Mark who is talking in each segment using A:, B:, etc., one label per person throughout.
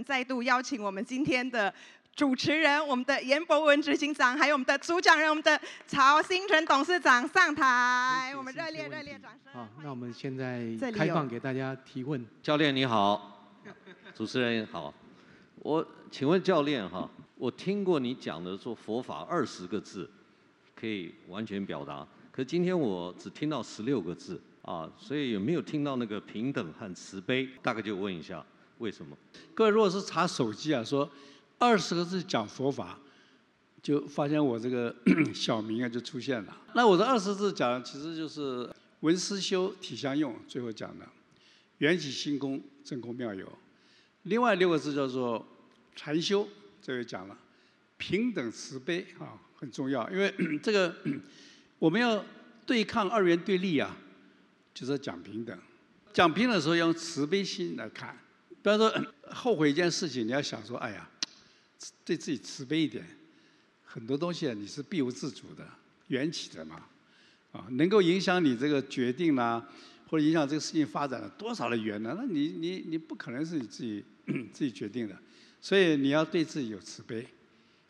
A: 们再度邀请我们今天的主持人，我们的严博文执行长，还有我们的主讲人，我们的曹新成董事长上台，我们热烈热烈掌声。
B: 好，那我们现在开放给大家提问。
C: 教练你好，主持人好，我请问教练哈，我听过你讲的说佛法二十个字可以完全表达，可今天我只听到十六个字。啊，所以有没有听到那个平等和慈悲？大概就问一下，为什么？
D: 各位如果是查手机啊，说二十个字讲佛法，就发现我这个 小名啊就出现了。那我的二十字讲，其实就是文思修体相用，最后讲的缘起性空真空妙有。另外六个字叫做禅修，这个讲了平等慈悲啊，很重要，因为 这个 我们要对抗二元对立啊。就是讲平等，讲平等的时候要用慈悲心来看。比方说后悔一件事情，你要想说：哎呀，对自己慈悲一点。很多东西啊，你是必无自主的，缘起的嘛，啊，能够影响你这个决定啦、或者影响这个事情发展了多少的缘呢？那你你你不可能是你自己自己决定的，所以你要对自己有慈悲，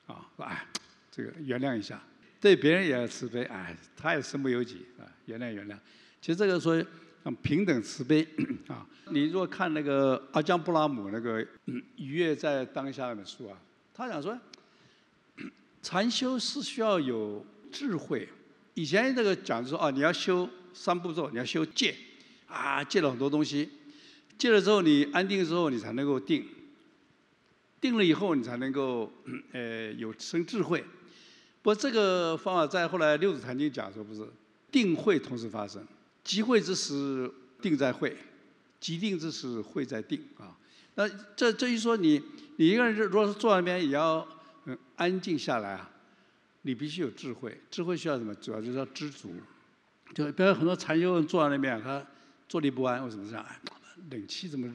D: 啊，哎，这个原谅一下，对别人也要慈悲，哎，他也身不由己啊，原谅原谅。其实这个说平等慈悲 啊，你如果看那个阿姜布拉姆那个《愉悦在当下》那本书啊，他讲说，禅修是需要有智慧。以前这个讲说啊，你要修三步骤，你要修戒，啊，戒了很多东西，戒了之后你安定之后，你才能够定，定了以后你才能够 呃有生智慧。不过这个方法在后来六祖坛经讲说不是，定慧同时发生。即会之时，定在会；即定之时，会在定。啊，那这这一说你，你一个人如果是坐在那边，也要安静下来啊。你必须有智慧，智慧需要什么？主要就是要知足。就比如很多禅修人坐在那边，他坐立不安，为什么这样？哎，冷气怎么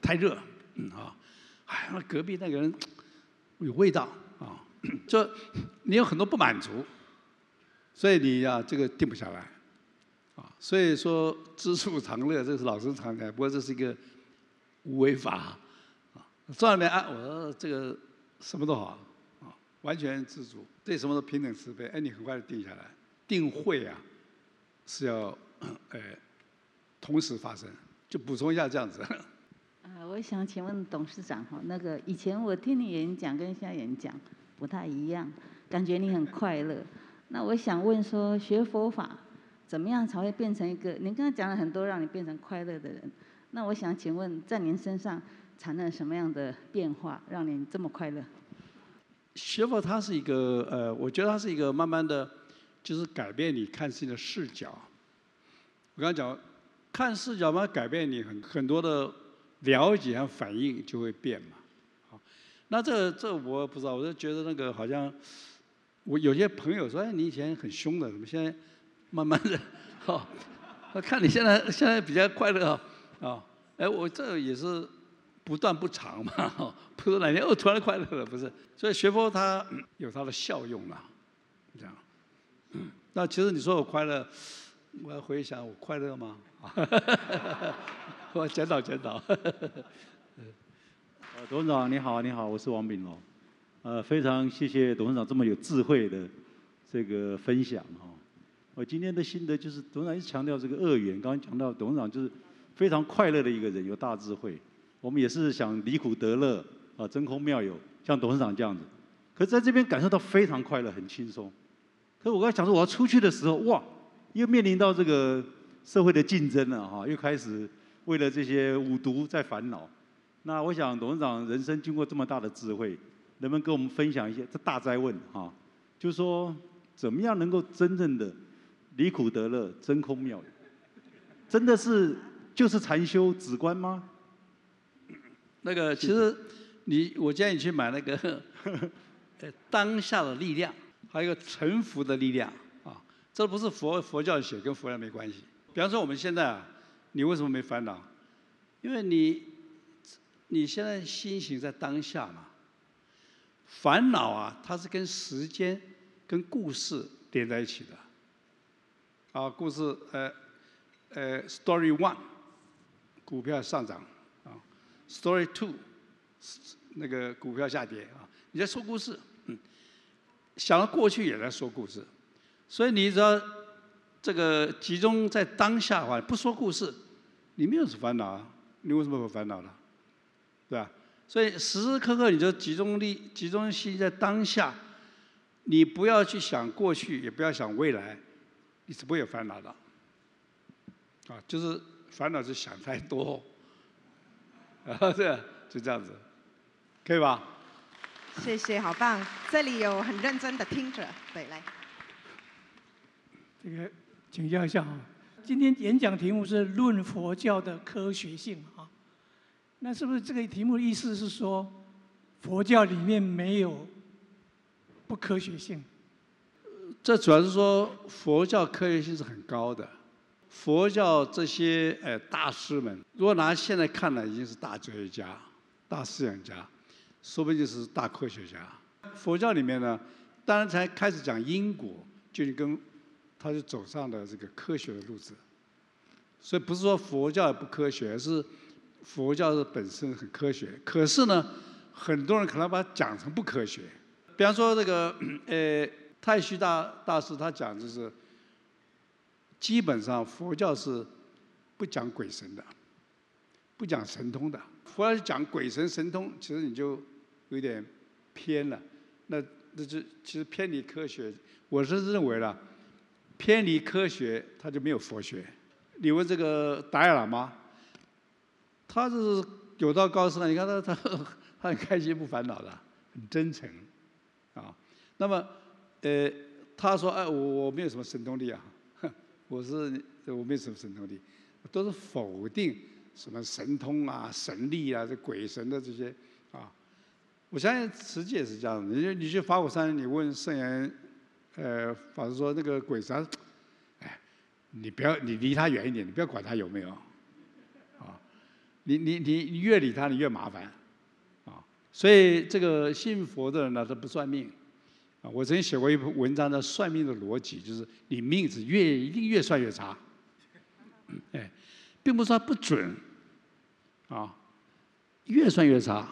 D: 太热？嗯啊，哎，那隔壁那个人有味道啊，就你有很多不满足，所以你呀，这个定不下来。啊，所以说知足常乐，这是老生常谈。不过这是一个无为法啊。坐那边啊，我这个什么都好啊，完全知足，对什么都平等慈悲。哎，你很快就定下来。定慧啊，是要呃同时发生。就补充一下这样子。
E: 啊，我想请问董事长哈，那个以前我听你演讲跟现在演讲不太一样，感觉你很快乐。那我想问说，学佛法。怎么样才会变成一个？您刚才讲了很多，让你变成快乐的人。那我想请问，在您身上产生什么样的变化，让您这么快乐？
D: 学佛它是一个呃，我觉得它是一个慢慢的，就是改变你看事情的视角。我刚才讲，看视角嘛，改变你很很多的了解和反应就会变嘛。好，那这这我不知道，我就觉得那个好像，我有些朋友说，哎，你以前很凶的，怎么现在？慢慢的，好，我看你现在现在比较快乐啊，啊，哎，我这也是不断不长嘛，不是哪天哦突然快乐了，不是，所以学佛它有它的效用啊，这样，那其实你说我快乐，我要回想我快乐吗？我检讨检讨。
F: 呃，董事长你好，你好，我是王炳龙，呃，非常谢谢董事长这么有智慧的这个分享哈。我今天的心得就是，董事长一直强调这个恶缘。刚刚讲到董事长就是非常快乐的一个人，有大智慧。我们也是想离苦得乐啊，真空妙有，像董事长这样子。可是在这边感受到非常快乐，很轻松。可是我刚才想说，我要出去的时候，哇，又面临到这个社会的竞争了哈，又开始为了这些五毒在烦恼。那我想董事长人生经过这么大的智慧，能不能跟我们分享一些这大哉问哈？就是说怎么样能够真正的离苦得乐，真空妙有，真的是就是禅修止观吗？
D: 那个其实你，我建议你去买那个 当下的力量，还有一个臣服的力量啊。这不是佛佛教写，跟佛教没关系。比方说我们现在啊，你为什么没烦恼？因为你你现在心情在当下嘛。烦恼啊，它是跟时间、跟故事连在一起的。啊，故事呃呃，Story One，股票上涨啊，Story Two，那个股票下跌啊，你在说故事，嗯，想到过去也在说故事，所以你只要这个集中在当下的话，不说故事，你没有什么烦恼啊，你为什么会烦恼呢？对吧？所以时时刻刻你就集中力、集中心在当下，你不要去想过去，也不要想未来，你是不会有烦恼的。啊，就是烦恼是想太多，啊，对，就这样子，可以吧？
A: 谢谢，好棒！这里有很认真的听着，对，来，
G: 这个请教一下啊，今天演讲题目是《论佛教的科学性》啊，那是不是这个题目的意思是说，佛教里面没有不科学性？
D: 这主要是说佛教科学性是很高的。佛教这些呃大师们，如果拿现在看来，已经是大哲学家、大思想家，说不定就是大科学家。佛教里面呢，当然才开始讲因果，就是跟他就走上了这个科学的路子。所以不是说佛教不科学，是佛教的本身很科学。可是呢，很多人可能把它讲成不科学。比方说这个呃太虚大大师，他讲就是。基本上佛教是不讲鬼神的，不讲神通的。佛教讲鬼神神通，其实你就有点偏了。那那就其实偏离科学。我是认为了，偏离科学，他就没有佛学。你问这个达赖喇嘛，他是有道高僧。你看他他 他很开心不烦恼的，很真诚啊。那么呃，他说哎，我我没有什么神通力啊。我是我没有什么神通力，都是否定什么神通啊、神力啊、这鬼神的这些啊。我相信实际也是这样的。你就你去法鼓山，你问圣严呃法师说那个鬼神，哎，你不要你离他远一点，你不要管他有没有啊。你你你越理他，你越麻烦啊。所以这个信佛的人呢，他不算命。我曾经写过一篇文章，的《算命的逻辑》，就是你命是越一定越算越差，哎，并不是说不准，啊，越算越差。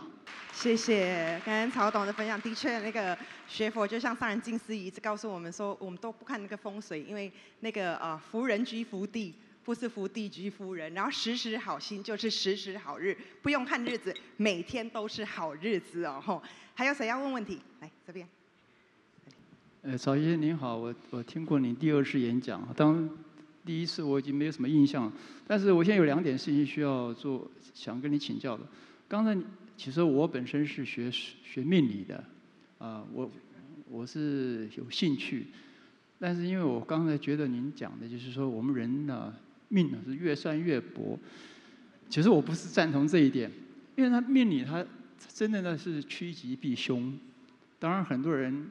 A: 谢谢，刚刚曹董的分享，的确，那个学佛就像上人金思仪一直告诉我们说，我们都不看那个风水，因为那个啊福人居福地，不是福地居夫人，然后时时好心就是时时好日，不用看日子，每天都是好日子哦。吼，还有谁要问问题？来这边。
H: 呃，曹先生您好，我我听过您第二次演讲，当第一次我已经没有什么印象了，但是我现在有两点事情需要做，想跟你请教的。刚才其实我本身是学学命理的，啊、我我是有兴趣，但是因为我刚才觉得您讲的就是说我们人呢命呢是越算越薄，其实我不是赞同这一点，因为他命理他真的呢是趋吉避凶，当然很多人。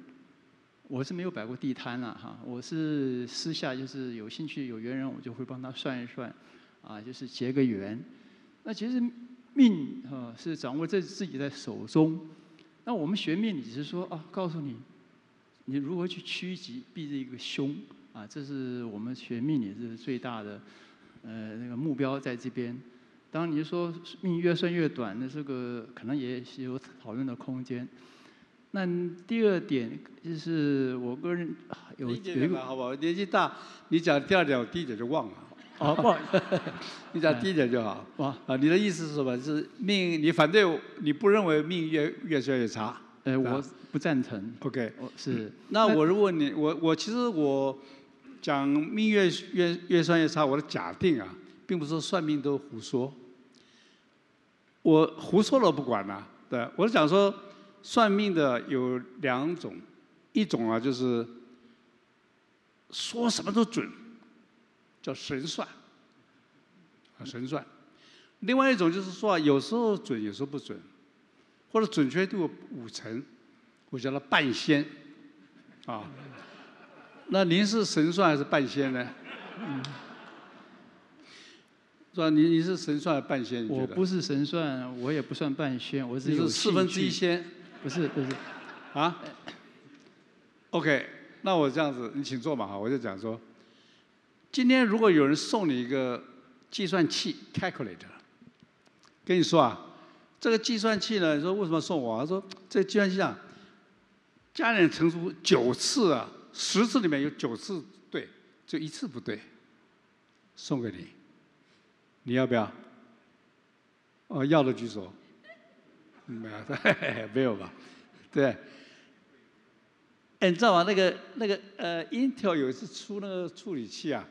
H: 我是没有摆过地摊了哈，我是私下就是有兴趣有缘人，我就会帮他算一算，啊，就是结个缘。那其实命哈是掌握在自己的手中。那我们学命理是说啊，告诉你你如何去趋吉避这个凶啊，这是我们学命理是最大的呃那个目标在这边。当然你说命越算越短，那这个可能也是有讨论的空间。那第二点就是我个人有有一个，
D: 好不好？年纪大，你讲第二点，我第一点就忘了。
H: 哦，不好意思，
D: 你讲第一点就好。啊，啊，你的意思是什么？是命？你反对？你不认为命越越算越差？
H: 哎，我不赞成。
D: OK，
H: 是。
D: 那我如果你我我其实我讲命越越越算越差，我的假定啊，并不是说算命都胡说。我胡说了不管了，对，我是讲说。算命的有两种，一种啊就是说什么都准，叫神算，啊神算；另外一种就是说啊，有时候准，有时候不准，或者准确度五成，我叫他半仙，啊。那您是神算还是半仙呢？嗯，是吧？你你是神算还是半仙？
H: 我不是神算，我也不算半仙，我只有
D: 四分之一仙。
H: 不是不是，
D: 啊？OK，那我这样子，你请坐嘛哈，我就讲说，今天如果有人送你一个计算器 calculator，跟你说啊，这个计算器呢，你说为什么送我？他说这计算器啊，加减乘除九次啊，十次里面有九次对，就一次不对，送给你，你要不要？哦，要的举手。没有，没有吧？对。哎，你知道吗？那个那个呃，Intel 有一次出那个处理器啊，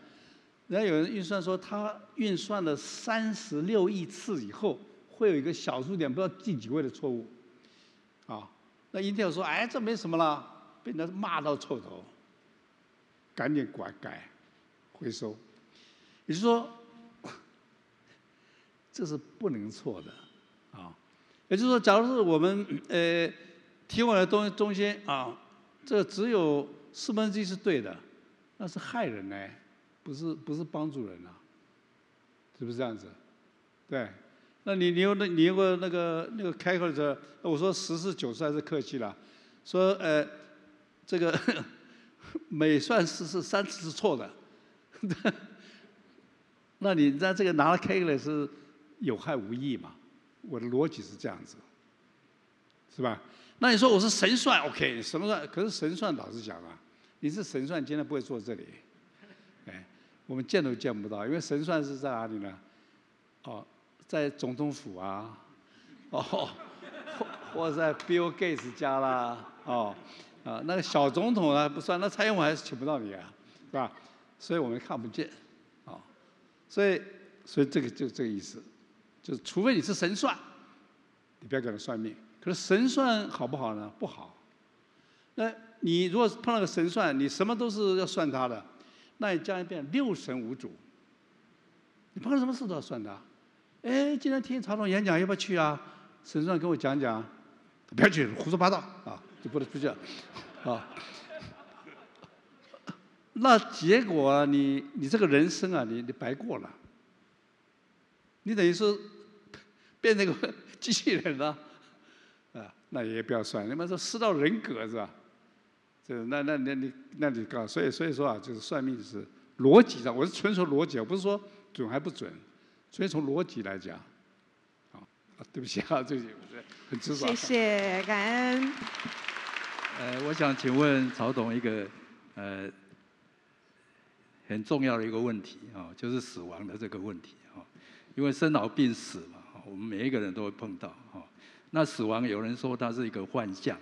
D: 人家有人运算说，它运算了三十六亿次以后，会有一个小数点，不知道第几位的错误。啊，那 Intel 说，哎，这没什么了，被人骂到臭头，赶紧改改，回收。也就是说，这是不能错的。也就是说，假如是我们呃提问的东中间啊，这只有四分之一是对的，那是害人呢，不是不是帮助人啊，是不是这样子？对，那你你有那你有个那个那个开口的时候，我说十次九次还是客气了，说呃这个 每算十次三次是错的，那你在这个拿了开口来是有害无益嘛？我的逻辑是这样子，是吧？那你说我是神算，OK？什么算？可是神算老实讲啊，你是神算，今天不会坐这里，哎，我们见都见不到，因为神算是在哪里呢？哦，在总统府啊，哦，或或在 Bill Gates 家啦，哦，啊，那个小总统啊不算，那蔡英文还是请不到你啊，是吧？所以我们看不见，啊，所以所以这个就这个意思。就是除非你是神算，你不要给他算命。可是神算好不好呢？不好。那你如果碰到个神算，你什么都是要算他的，那你将来变六神无主。你碰到什么事都要算他。哎，今天听曹总演讲，要不要去啊？神算跟我讲讲，不要去，胡说八道啊，就不能出去啊。那结果你你这个人生啊，你你白过了。你等于是变成个 机器人了，啊，那也不要算，你们说失到人格是吧？这那那那你那你搞，所以所以说啊，就是算命是逻辑上，我是纯从逻辑，我不是说准还不准，所以从逻辑来讲，啊，对不起啊，对不起，很直爽。
A: 谢谢，感恩。
I: 呃，我想请问曹董一个呃很重要的一个问题啊，就是死亡的这个问题。因为生老病死嘛，我们每一个人都会碰到哈。那死亡有人说它是一个幻象，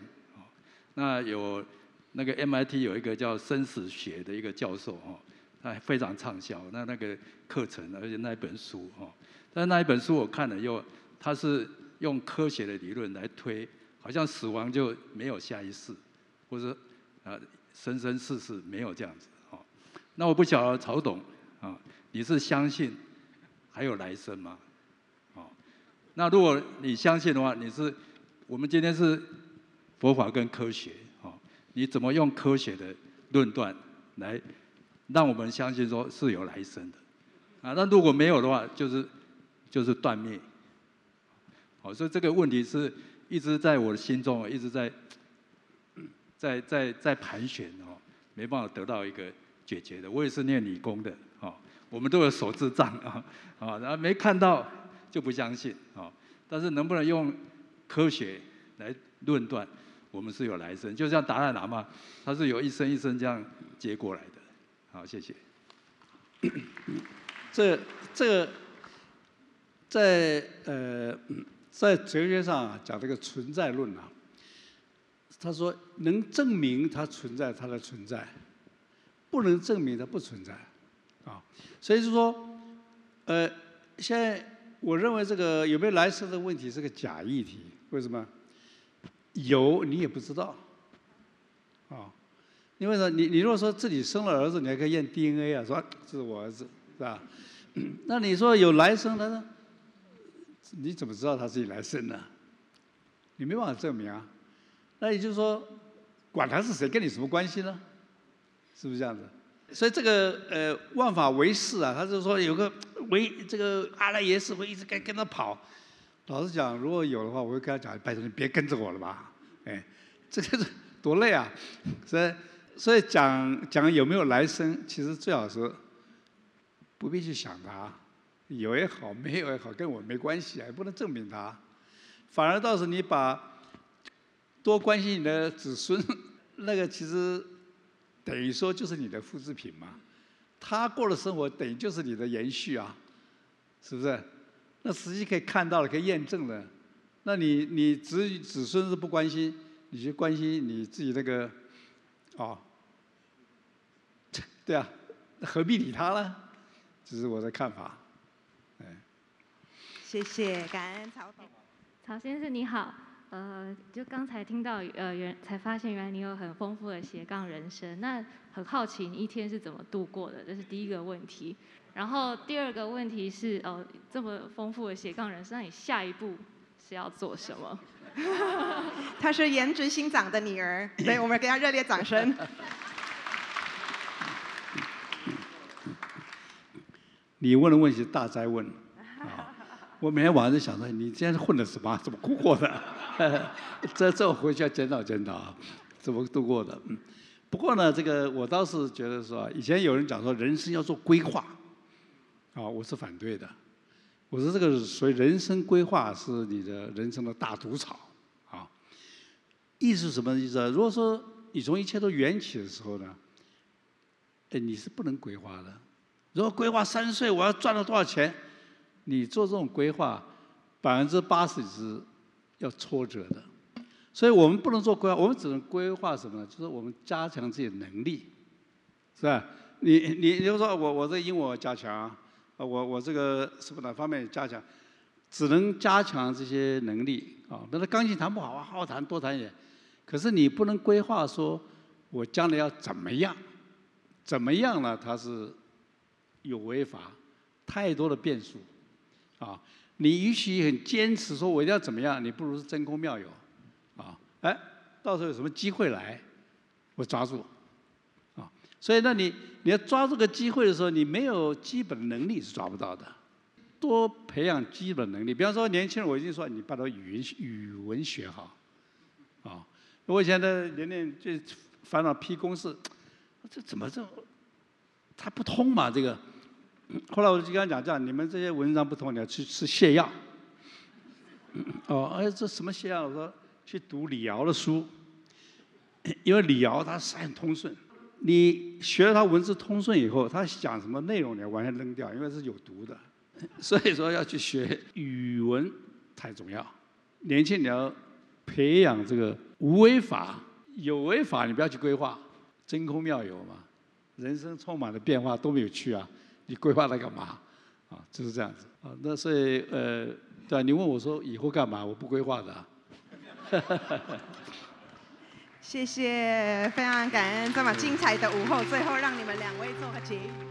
I: 那有那个 MIT 有一个叫生死学的一个教授哈，他非常畅销那那个课程，而且那一本书哈。但那一本书我看了又，他是用科学的理论来推，好像死亡就没有下一世，或者啊生生世世没有这样子哈。那我不晓得曹董啊，你是相信？还有来生吗？哦，那如果你相信的话，你是我们今天是佛法跟科学，哦，你怎么用科学的论断来让我们相信说是有来生的？啊，那如果没有的话，就是就是断灭。好，所以这个问题是一直在我的心中，一直在在在在盘旋哦，没办法得到一个解决的。我也是念理工的，哦。我们都有手智障啊，啊，然后没看到就不相信啊。但是能不能用科学来论断我们是有来生？就像达赖喇嘛，他是有一生一生这样接过来的。好，谢谢。
D: 这这个在呃在哲学上讲这个存在论啊，他说能证明它存在，它的存在；不能证明它不存在。所以是说，呃，现在我认为这个有没有来生的问题是个假议题。为什么？有你也不知道。啊，因为呢，你你如果说自己生了儿子，你还可以验 DNA 啊，说这是我儿子，是吧？那你说有来生的呢？你怎么知道他自己来生呢？你没办法证明啊。那也就是说，管他是谁，跟你什么关系呢？是不是这样子？所以这个呃万法唯识啊，他就说有个唯这个阿赖耶识会一直跟跟他跑。老实讲，如果有的话，我会跟他讲，拜托你别跟着我了吧，哎，这个是多累啊！所以所以讲讲有没有来生，其实最好是不必去想它，有也好，没有也好，跟我没关系啊，也不能证明它。反而倒是你把多关心你的子孙，那个其实等于说就是你的复制品嘛。他过的生活等于就是你的延续啊，是不是？那实际可以看到了，可以验证的。那你你子子孙是不关心，你就关心你自己那个，哦，对啊，何必理他呢？这是我的看法。哎，
A: 谢谢，感恩曹总。
J: 曹先生你好，呃，就刚才听到呃原才发现原来你有很丰富的斜杠人生，那很好奇你一天是怎么度过的？这是第一个问题。然后第二个问题是，哦，这么丰富的斜杠人生，那你下一步是要做什么？
A: 她是颜值新长的女儿，所以我们给她热烈掌声。
D: 你问的问题是大灾问，我每天晚上在想着，你今天混的什么？怎么度过的？这这我回去要检讨检讨啊，怎么度过的？嗯，不过呢，这个我倒是觉得说，以前有人讲说，人生要做规划。啊，我是反对的。我说这个所谓人生规划是你的人生的大毒草，啊，意思是什么意思啊？如果说你从一切都缘起的时候呢，哎，你是不能规划的。如果规划三岁我要赚了多少钱，你做这种规划，百分之八十是要挫折的。所以我们不能做规划，我们只能规划什么呢？就是我们加强自己的能力，是吧？你你比如说我我这英文加强。啊我我这个是不哪方面加强，只能加强这些能力啊。比如说钢琴弹不好啊，好好弹多弹一点。可是你不能规划说，我将来要怎么样？怎么样呢？它是有违法，太多的变数啊。你与其很坚持说我一定要怎么样，你不如是真空妙有啊。哎，到时候有什么机会来，我抓住。啊所以，那你你要抓这个机会的时候，你没有基本能力是抓不到的。多培养基本能力，比方说年轻人，我已经说你把它语文语文学好，啊，我以前的年年就烦恼批公式，这怎么这它不通嘛？这个，后来我就跟他讲，这样你们这些文章不通，你要去吃泻药。哦，哎，这什么泻药？我说去读李敖的书，因为李敖他是很通顺。你学了他文字通顺以后，他讲什么内容你要完全扔掉，因为是有毒的。所以说要去学语文太重要。年轻你要培养这个无为法，有为法你不要去规划，真空妙有嘛。人生充满了变化，多么有趣啊！你规划它干嘛？啊，就是这样子啊。那所以呃，对啊，你问我说以后干嘛？我不规划的啊。
A: 谢谢，非常感恩这么精彩的午后，最后让你们两位做个结语。